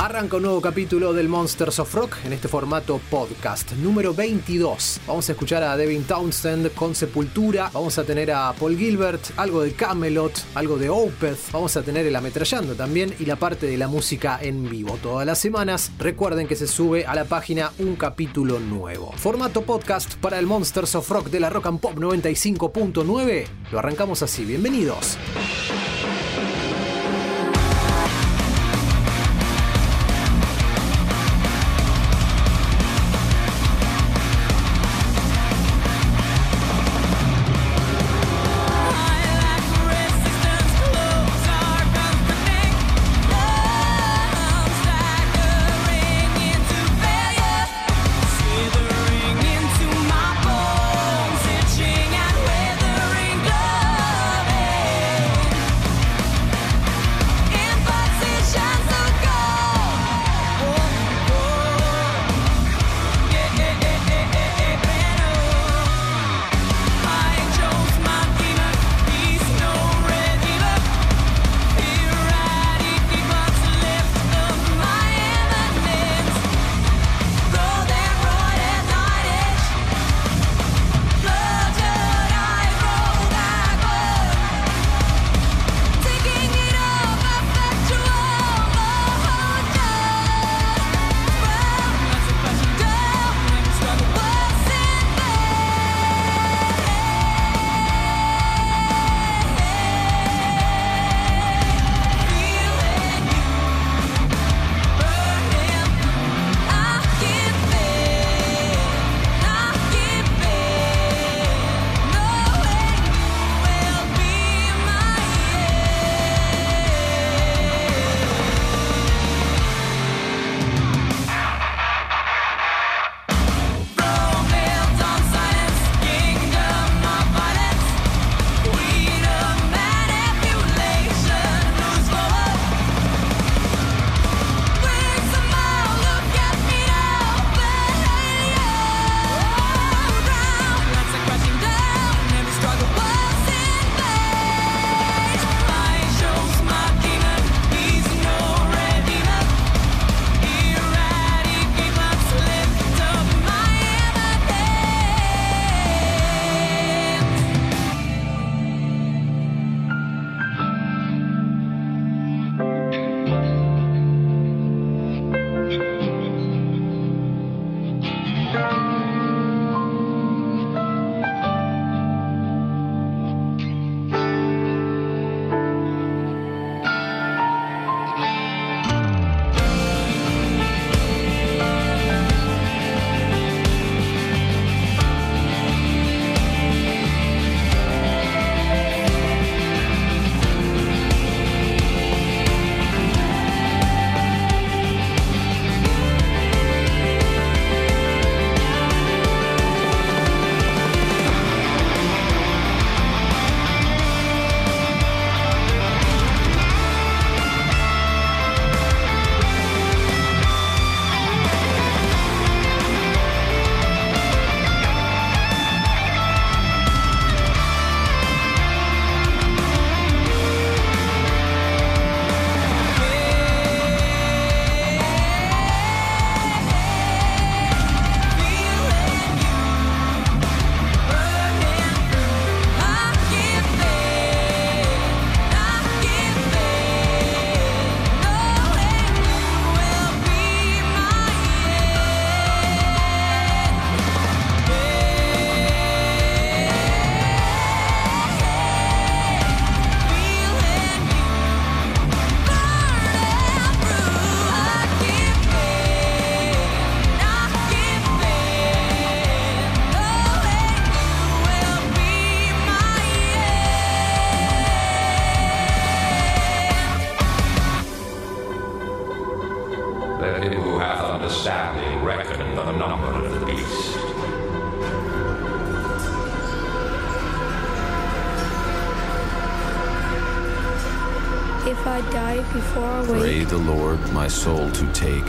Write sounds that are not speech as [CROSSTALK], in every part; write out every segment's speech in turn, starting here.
Arranca un nuevo capítulo del Monsters of Rock en este formato podcast, número 22. Vamos a escuchar a Devin Townsend con Sepultura, vamos a tener a Paul Gilbert, algo de Camelot, algo de Opeth, vamos a tener el ametrallando también y la parte de la música en vivo. Todas las semanas, recuerden que se sube a la página un capítulo nuevo. Formato podcast para el Monsters of Rock de la Rock and Pop 95.9. Lo arrancamos así, bienvenidos. Soul to take.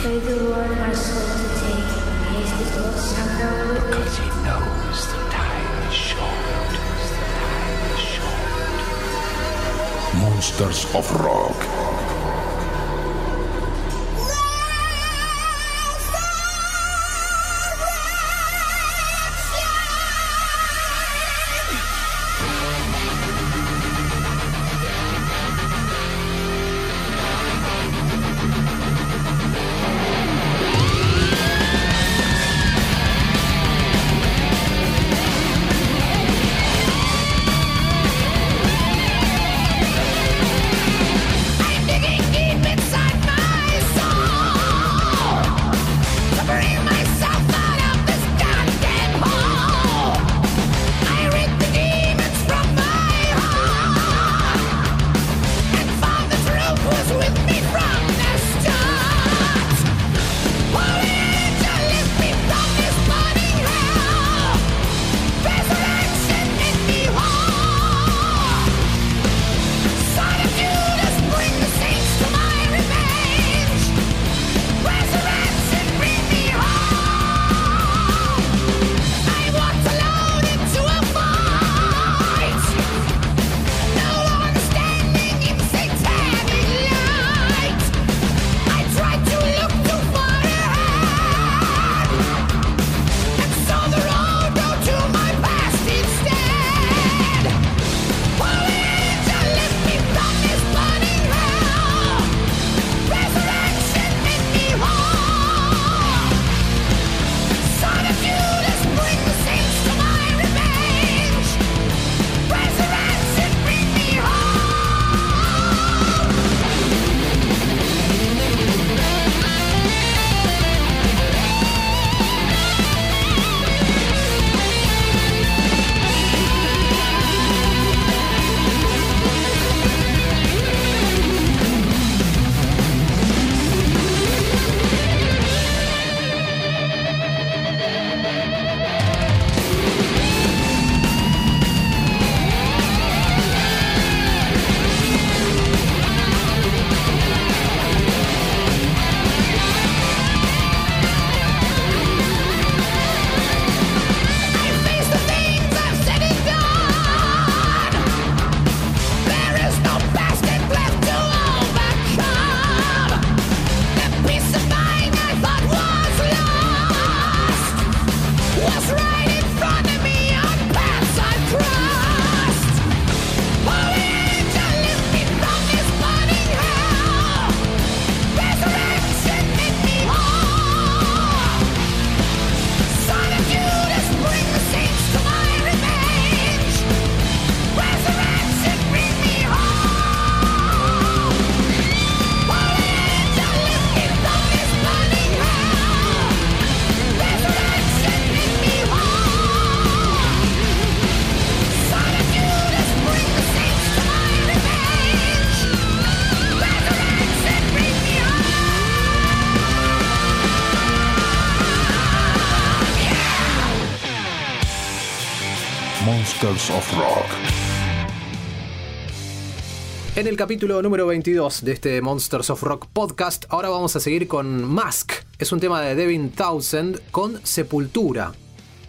En el capítulo número 22 de este Monsters of Rock podcast, ahora vamos a seguir con Mask. Es un tema de Devin Townsend con Sepultura,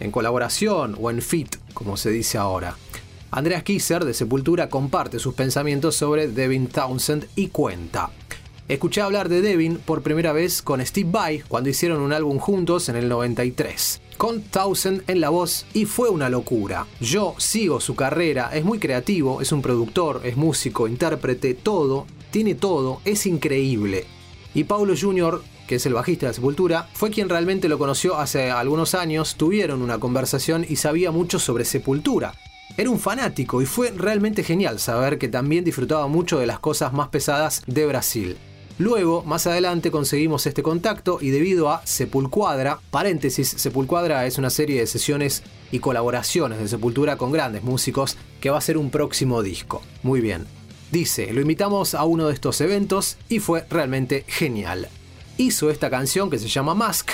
en colaboración o en fit, como se dice ahora. Andreas Kisser de Sepultura comparte sus pensamientos sobre Devin Townsend y cuenta. Escuché hablar de Devin por primera vez con Steve Vai cuando hicieron un álbum juntos en el 93, con Townsend en la voz y fue una locura. Yo sigo su carrera, es muy creativo, es un productor, es músico, intérprete, todo, tiene todo, es increíble. Y Paulo Jr., que es el bajista de Sepultura, fue quien realmente lo conoció hace algunos años, tuvieron una conversación y sabía mucho sobre Sepultura. Era un fanático y fue realmente genial saber que también disfrutaba mucho de las cosas más pesadas de Brasil. Luego, más adelante, conseguimos este contacto y debido a Sepulcuadra, paréntesis, Sepulcuadra es una serie de sesiones y colaboraciones de Sepultura con grandes músicos que va a ser un próximo disco. Muy bien. Dice, lo invitamos a uno de estos eventos y fue realmente genial. Hizo esta canción que se llama Mask,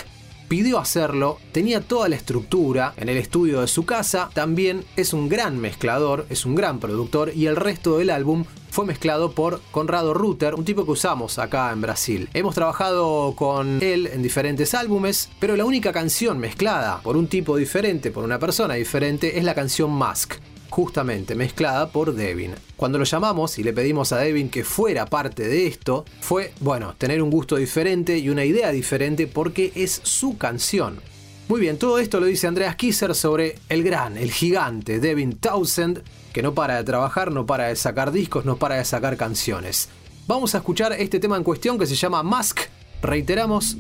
pidió hacerlo, tenía toda la estructura en el estudio de su casa, también es un gran mezclador, es un gran productor y el resto del álbum fue mezclado por Conrado Rutter, un tipo que usamos acá en Brasil. Hemos trabajado con él en diferentes álbumes, pero la única canción mezclada por un tipo diferente, por una persona diferente, es la canción Mask justamente mezclada por Devin. Cuando lo llamamos y le pedimos a Devin que fuera parte de esto, fue, bueno, tener un gusto diferente y una idea diferente porque es su canción. Muy bien, todo esto lo dice Andreas Kisser sobre el gran, el gigante Devin Townsend, que no para de trabajar, no para de sacar discos, no para de sacar canciones. Vamos a escuchar este tema en cuestión que se llama Mask. Reiteramos,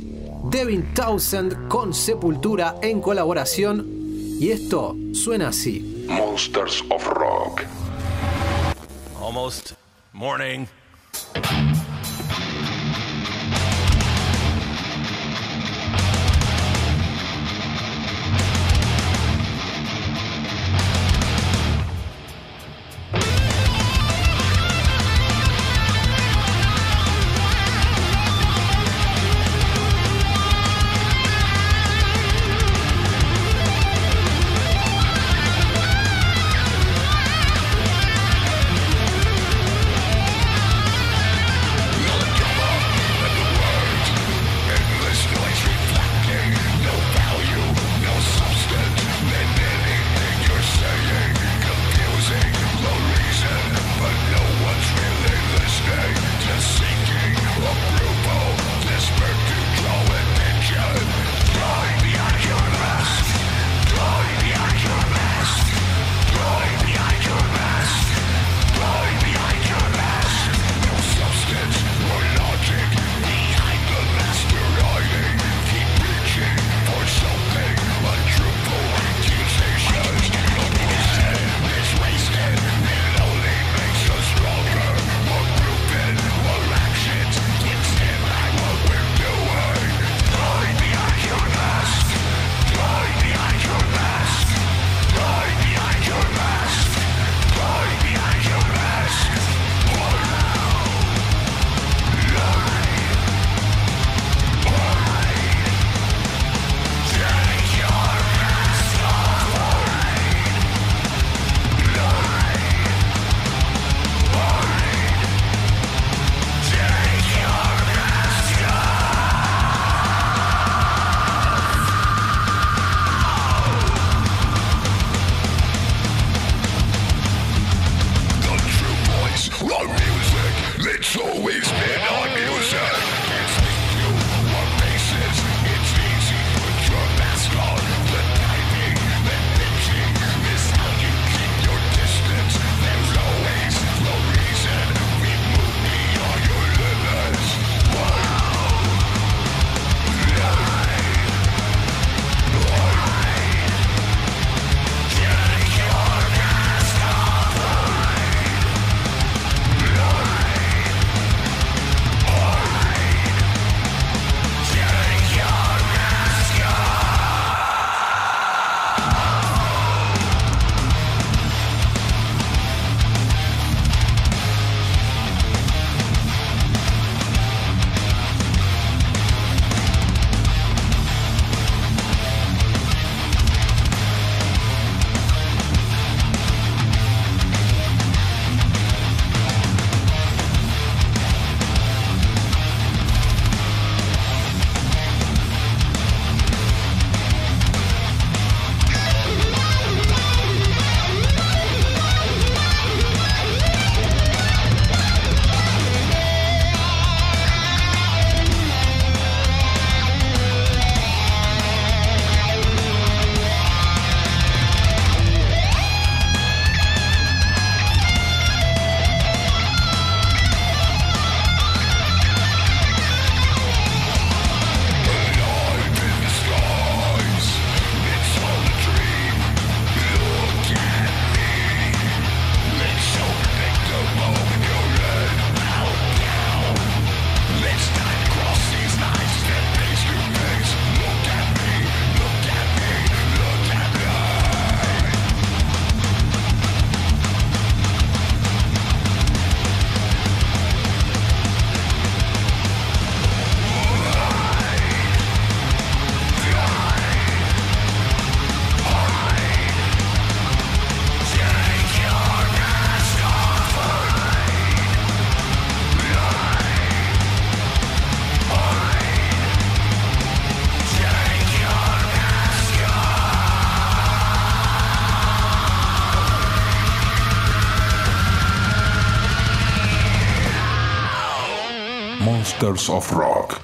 Devin Townsend con Sepultura en colaboración. Y esto suena así. Monsters of Rock. Almost morning. Rock.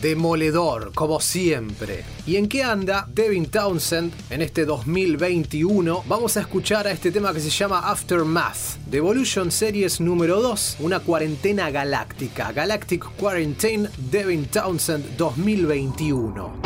Demoledor, como siempre. ¿Y en qué anda Devin Townsend en este 2021? Vamos a escuchar a este tema que se llama Aftermath, de Evolution Series número 2, una cuarentena galáctica. Galactic Quarantine, Devin Townsend 2021.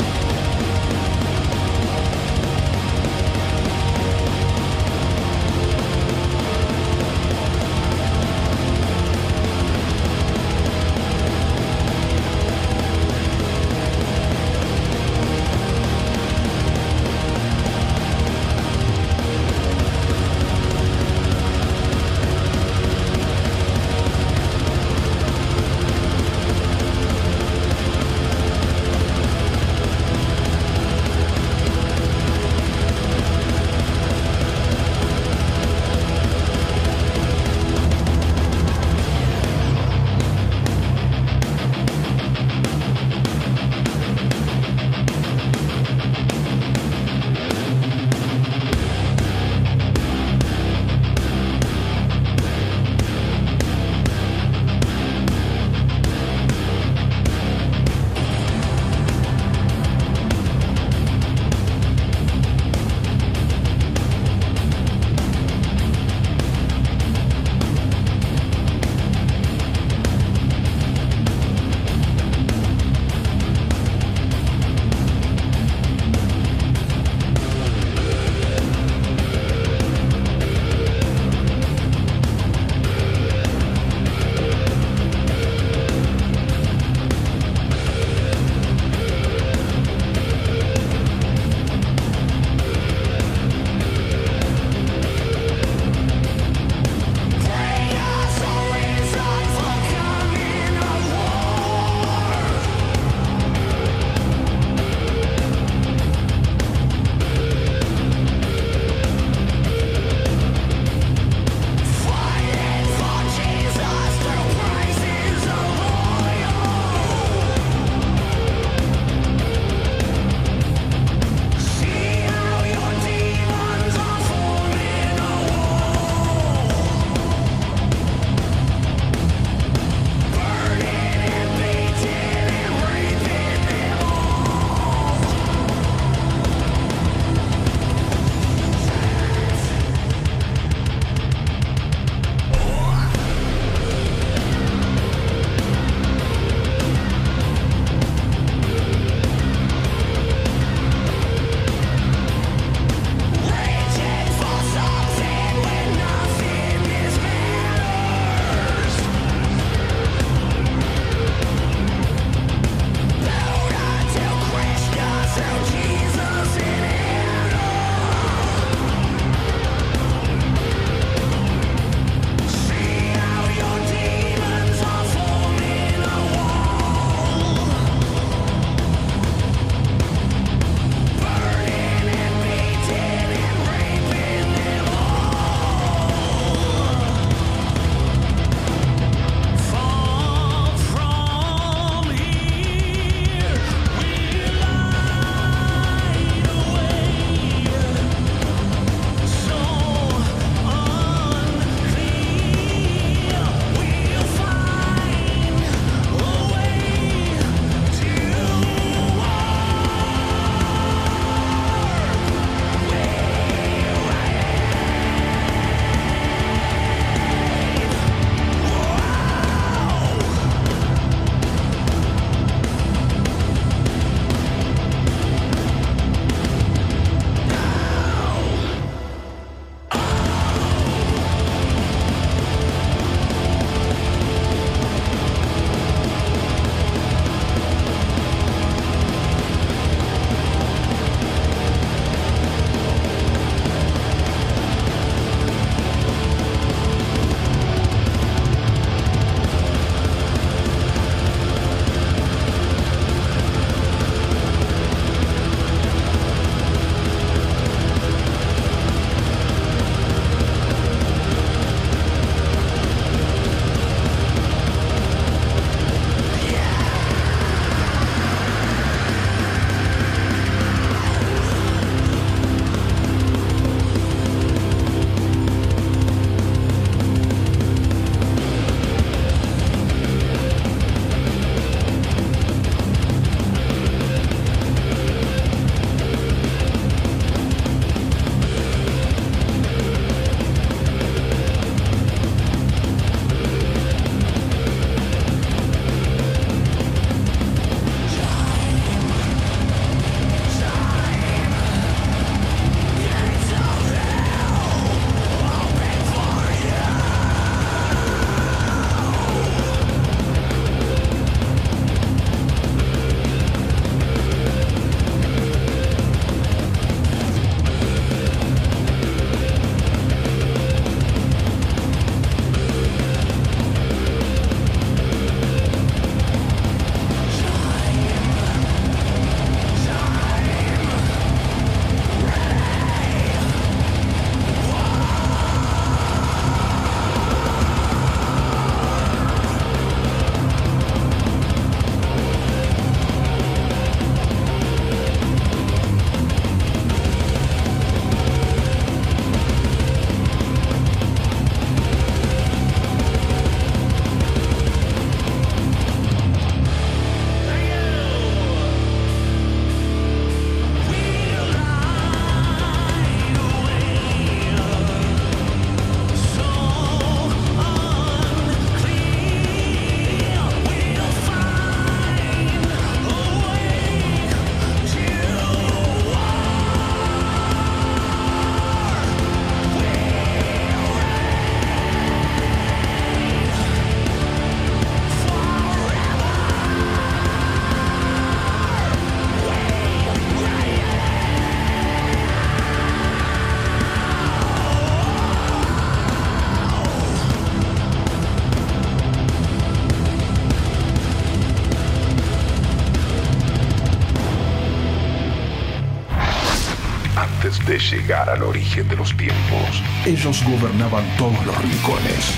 Llegar al origen de los tiempos, ellos gobernaban todos los rincones.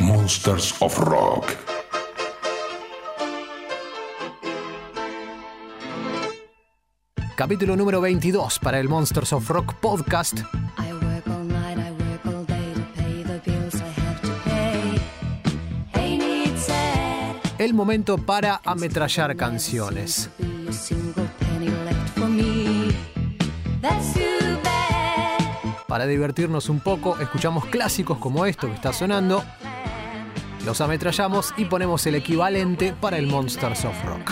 Monsters of Rock. Capítulo número 22 para el Monsters of Rock podcast. El momento para ametrallar canciones. Para divertirnos un poco, escuchamos clásicos como esto que está sonando, los ametrallamos y ponemos el equivalente para el Monsters of Rock.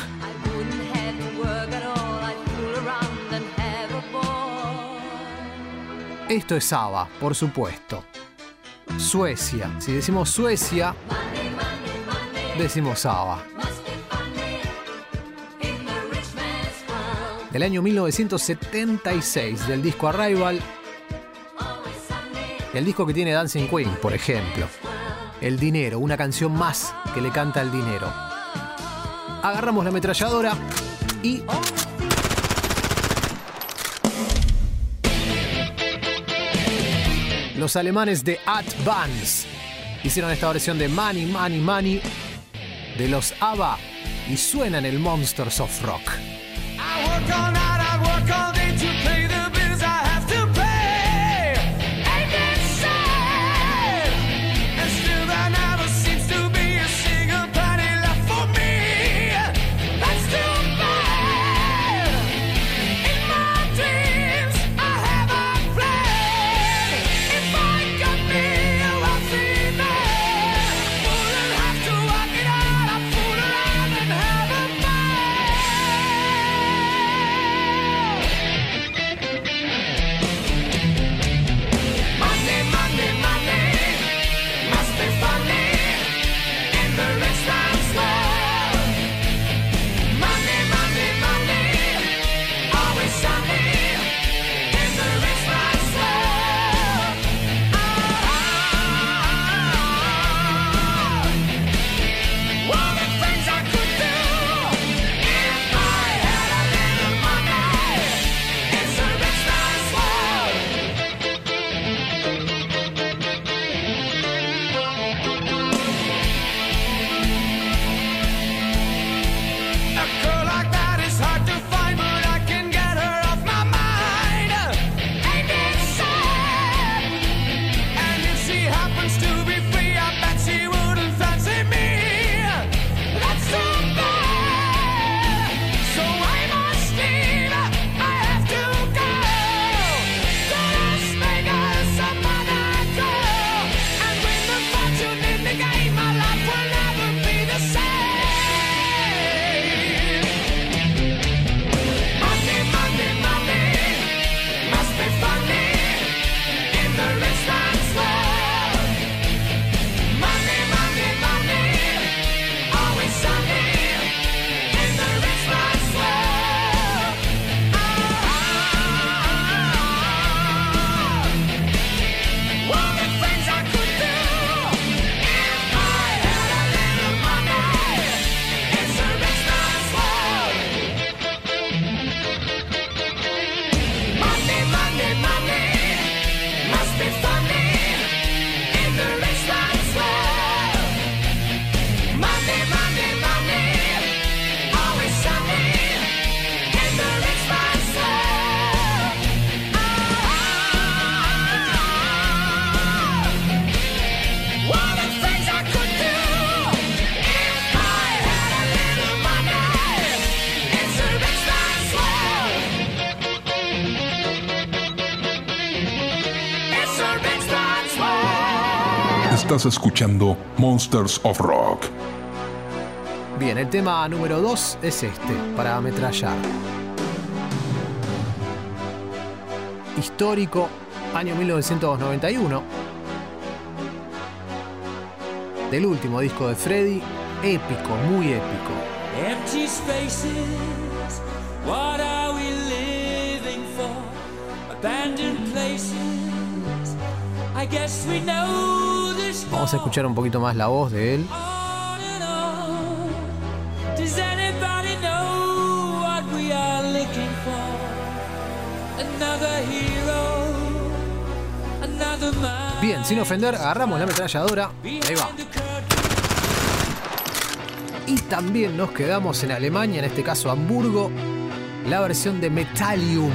Esto es ABBA, por supuesto. Suecia. Si decimos Suecia, decimos ABBA. Del año 1976, del disco Arrival. El disco que tiene Dancing Queen, por ejemplo. El dinero, una canción más que le canta el dinero. Agarramos la ametralladora y Los alemanes de Advance hicieron esta versión de Money, Money, Money de los ABBA y suena en el Monsters of Rock. I work all night, I work all day Estás escuchando Monsters of Rock. Bien, el tema número 2 es este, para ametrallar. Histórico, año 1991. Del último disco de Freddy, épico, muy épico. Empty spaces, what are we living for? Abandoned places, I guess we know Vamos a escuchar un poquito más la voz de él. Bien, sin ofender, agarramos la ametralladora. Ahí va. Y también nos quedamos en Alemania, en este caso Hamburgo, la versión de Metallium.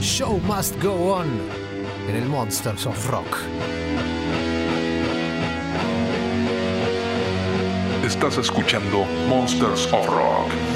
Show must go on. Monsters of Rock. Estás escuchando Monsters of Rock.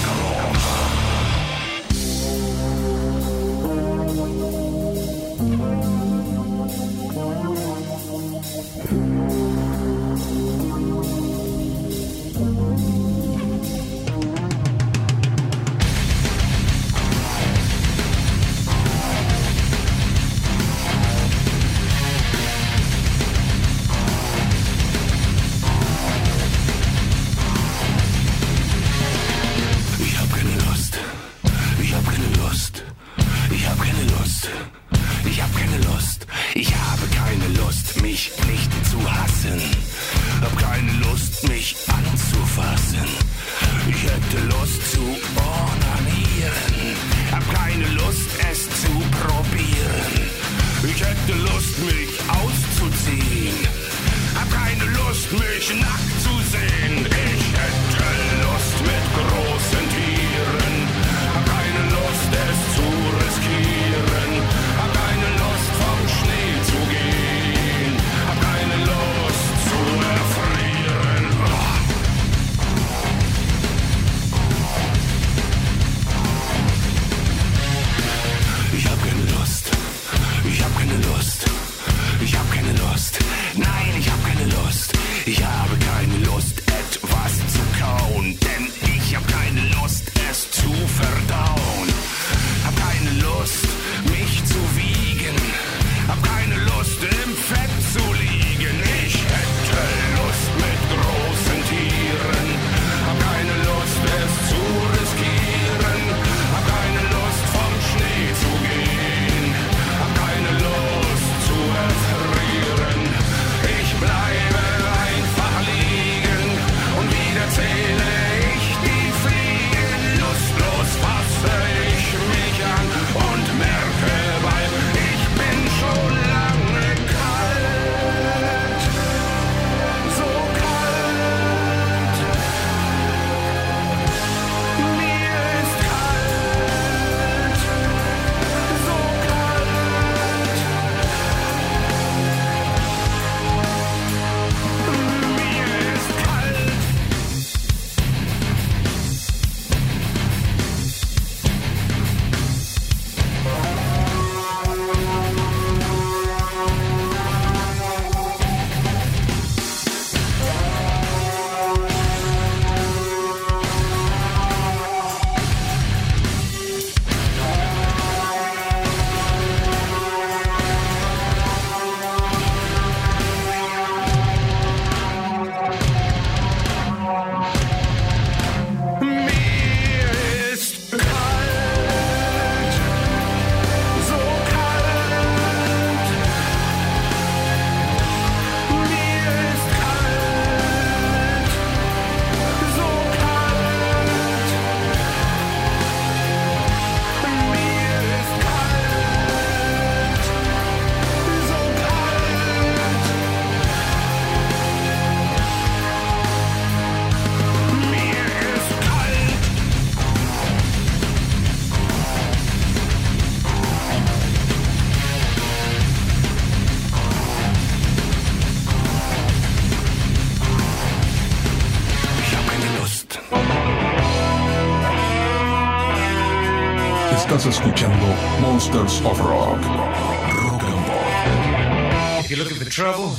of rock. Rock and ball. If you're looking for trouble,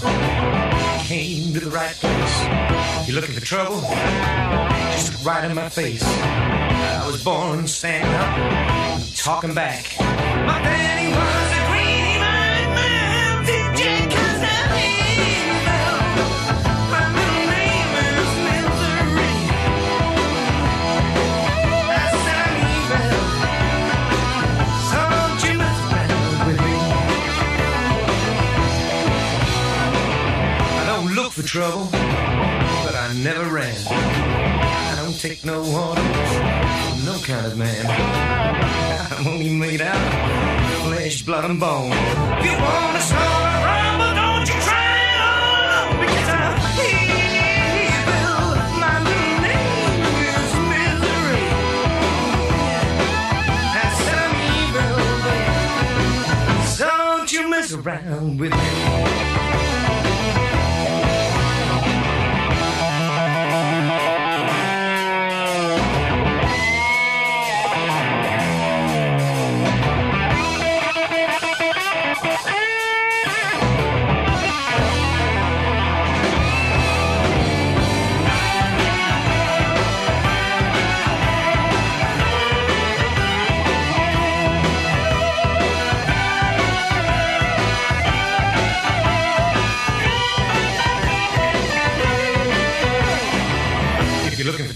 came to the right place. If you're looking for trouble, just look right in my face. I was born standing up, talking back. My daddy trouble, but I never ran. I don't take no order no kind of man. [LAUGHS] I'm only made out of flesh, blood, and bone. If you wanna start a rumble, don't you try it on, because I'm here. around with me.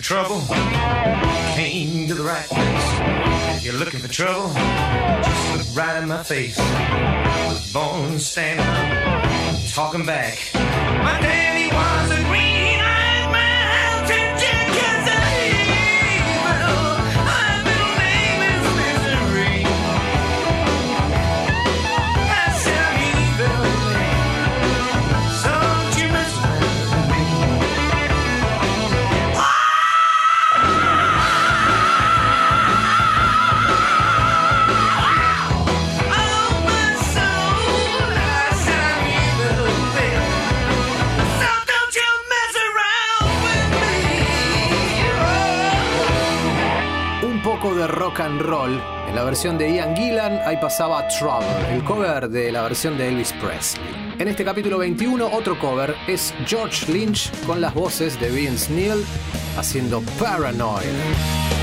trouble, came to the right place. If you're looking for trouble, just look right in my face. I was born standing, talking back. My daddy de rock and roll. En la versión de Ian Gillan, ahí pasaba Trouble, el cover de la versión de Elvis Presley. En este capítulo 21, otro cover es George Lynch con las voces de Vince Neil haciendo Paranoid.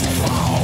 Wow.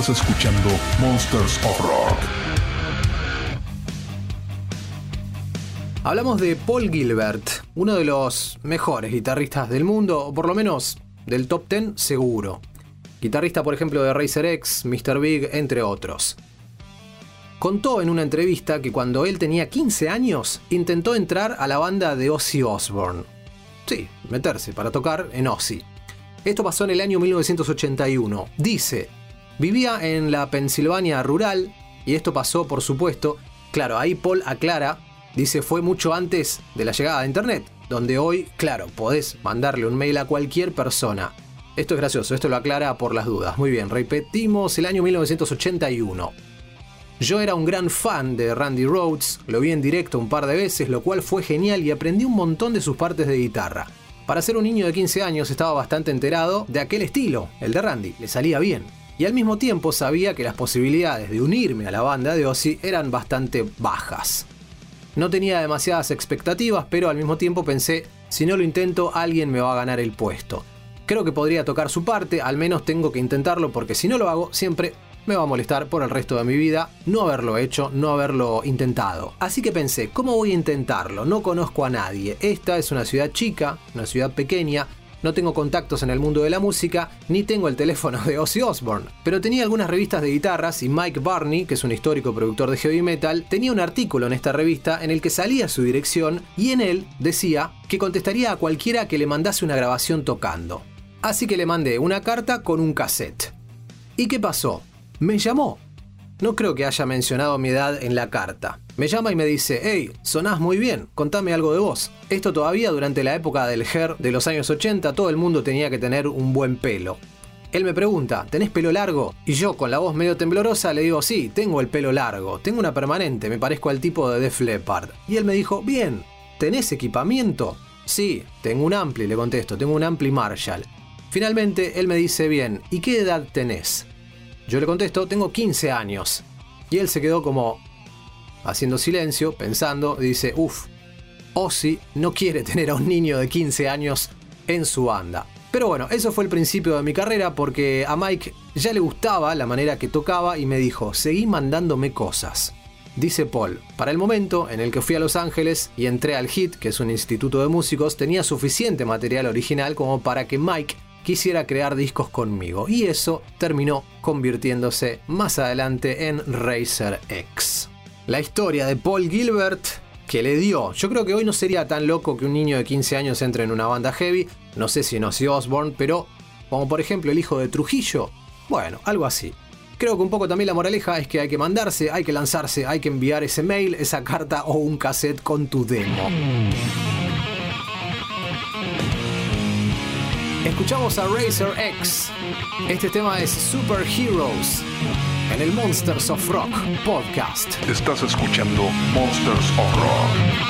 Estás escuchando Monsters of Rock. Hablamos de Paul Gilbert, uno de los mejores guitarristas del mundo, o por lo menos del top 10 seguro. Guitarrista, por ejemplo, de Racer X, Mr. Big, entre otros. Contó en una entrevista que cuando él tenía 15 años intentó entrar a la banda de Ozzy Osbourne. Sí, meterse para tocar en Ozzy. Esto pasó en el año 1981. Dice, vivía en la Pensilvania rural y esto pasó, por supuesto, claro, ahí Paul aclara, dice, fue mucho antes de la llegada de Internet, donde hoy, claro, podés mandarle un mail a cualquier persona. Esto es gracioso, esto lo aclara por las dudas. Muy bien, repetimos el año 1981. Yo era un gran fan de Randy Rhodes, lo vi en directo un par de veces, lo cual fue genial y aprendí un montón de sus partes de guitarra. Para ser un niño de 15 años estaba bastante enterado de aquel estilo, el de Randy, le salía bien. Y al mismo tiempo sabía que las posibilidades de unirme a la banda de Ozzy eran bastante bajas. No tenía demasiadas expectativas, pero al mismo tiempo pensé, si no lo intento, alguien me va a ganar el puesto. Creo que podría tocar su parte, al menos tengo que intentarlo porque si no lo hago, siempre me va a molestar por el resto de mi vida no haberlo hecho, no haberlo intentado. Así que pensé, ¿cómo voy a intentarlo? No conozco a nadie. Esta es una ciudad chica, una ciudad pequeña, no tengo contactos en el mundo de la música, ni tengo el teléfono de Ozzy Osbourne. Pero tenía algunas revistas de guitarras y Mike Barney, que es un histórico productor de heavy metal, tenía un artículo en esta revista en el que salía su dirección y en él decía que contestaría a cualquiera que le mandase una grabación tocando. Así que le mandé una carta con un cassette. ¿Y qué pasó? Me llamó. No creo que haya mencionado mi edad en la carta. Me llama y me dice, hey, sonás muy bien, contame algo de vos. Esto todavía durante la época del hair de los años 80 todo el mundo tenía que tener un buen pelo. Él me pregunta, ¿tenés pelo largo? Y yo, con la voz medio temblorosa, le digo, sí, tengo el pelo largo, tengo una permanente, me parezco al tipo de Def Leppard. Y él me dijo, bien, ¿tenés equipamiento? Sí, tengo un Ampli, le contesto, tengo un Ampli Marshall. Finalmente, él me dice, bien, ¿y qué edad tenés? Yo le contesto, tengo 15 años. Y él se quedó como haciendo silencio, pensando, dice, uff, Ozzy no quiere [LAUGHS] tener a un niño de 15 años en su banda. Pero bueno, eso fue el principio de mi carrera porque a Mike ya le gustaba la manera que tocaba y me dijo, seguí mandándome cosas. Dice Paul, para el momento en el que fui a Los Ángeles y entré al HIT, que es un instituto de músicos, tenía suficiente material original como para que Mike quisiera crear discos conmigo y eso terminó convirtiéndose más adelante en Racer X. La historia de Paul Gilbert que le dio. Yo creo que hoy no sería tan loco que un niño de 15 años entre en una banda heavy, no sé si en Ozzy Osbourne, pero como por ejemplo el hijo de Trujillo, bueno, algo así. Creo que un poco también la moraleja es que hay que mandarse, hay que lanzarse, hay que enviar ese mail, esa carta o un cassette con tu demo. Escuchamos a Racer X. Este tema es Super Heroes en el Monsters of Rock podcast. Estás escuchando Monsters of Rock.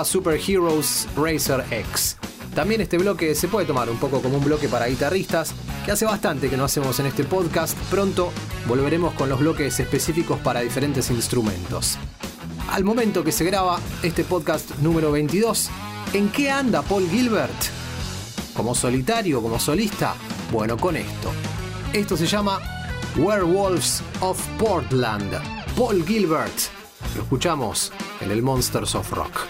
Pasaba Super Heroes Racer X. También este bloque se puede tomar un poco como un bloque para guitarristas, que hace bastante que no hacemos en este podcast. Pronto volveremos con los bloques específicos para diferentes instrumentos. Al momento que se graba este podcast número 22, ¿en qué anda Paul Gilbert? ¿Como solitario, como solista? Bueno, con esto. Esto se llama Werewolves of Portland. Paul Gilbert. Lo escuchamos en el Monsters of Rock.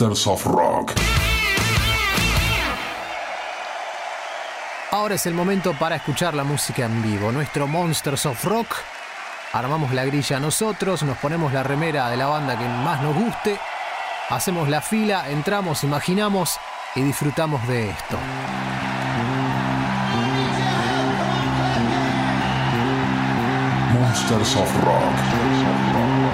Monsters of Rock. Ahora es el momento para escuchar la música en vivo. Nuestro Monsters of Rock. Armamos la grilla nosotros, nos ponemos la remera de la banda que más nos guste, hacemos la fila, entramos, imaginamos y disfrutamos de esto. Monsters of Rock.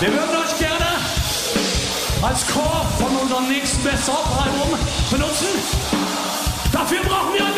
Wir würden euch gerne als Chor von unserem nächsten Best-of-Album benutzen. Dafür brauchen wir ein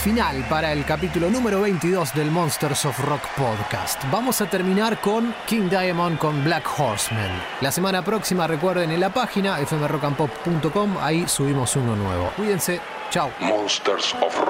final para el capítulo número 22 del Monsters of Rock podcast. Vamos a terminar con King Diamond con Black Horseman. La semana próxima recuerden en la página fmrockandpop.com, ahí subimos uno nuevo. Cuídense, chao. Monsters of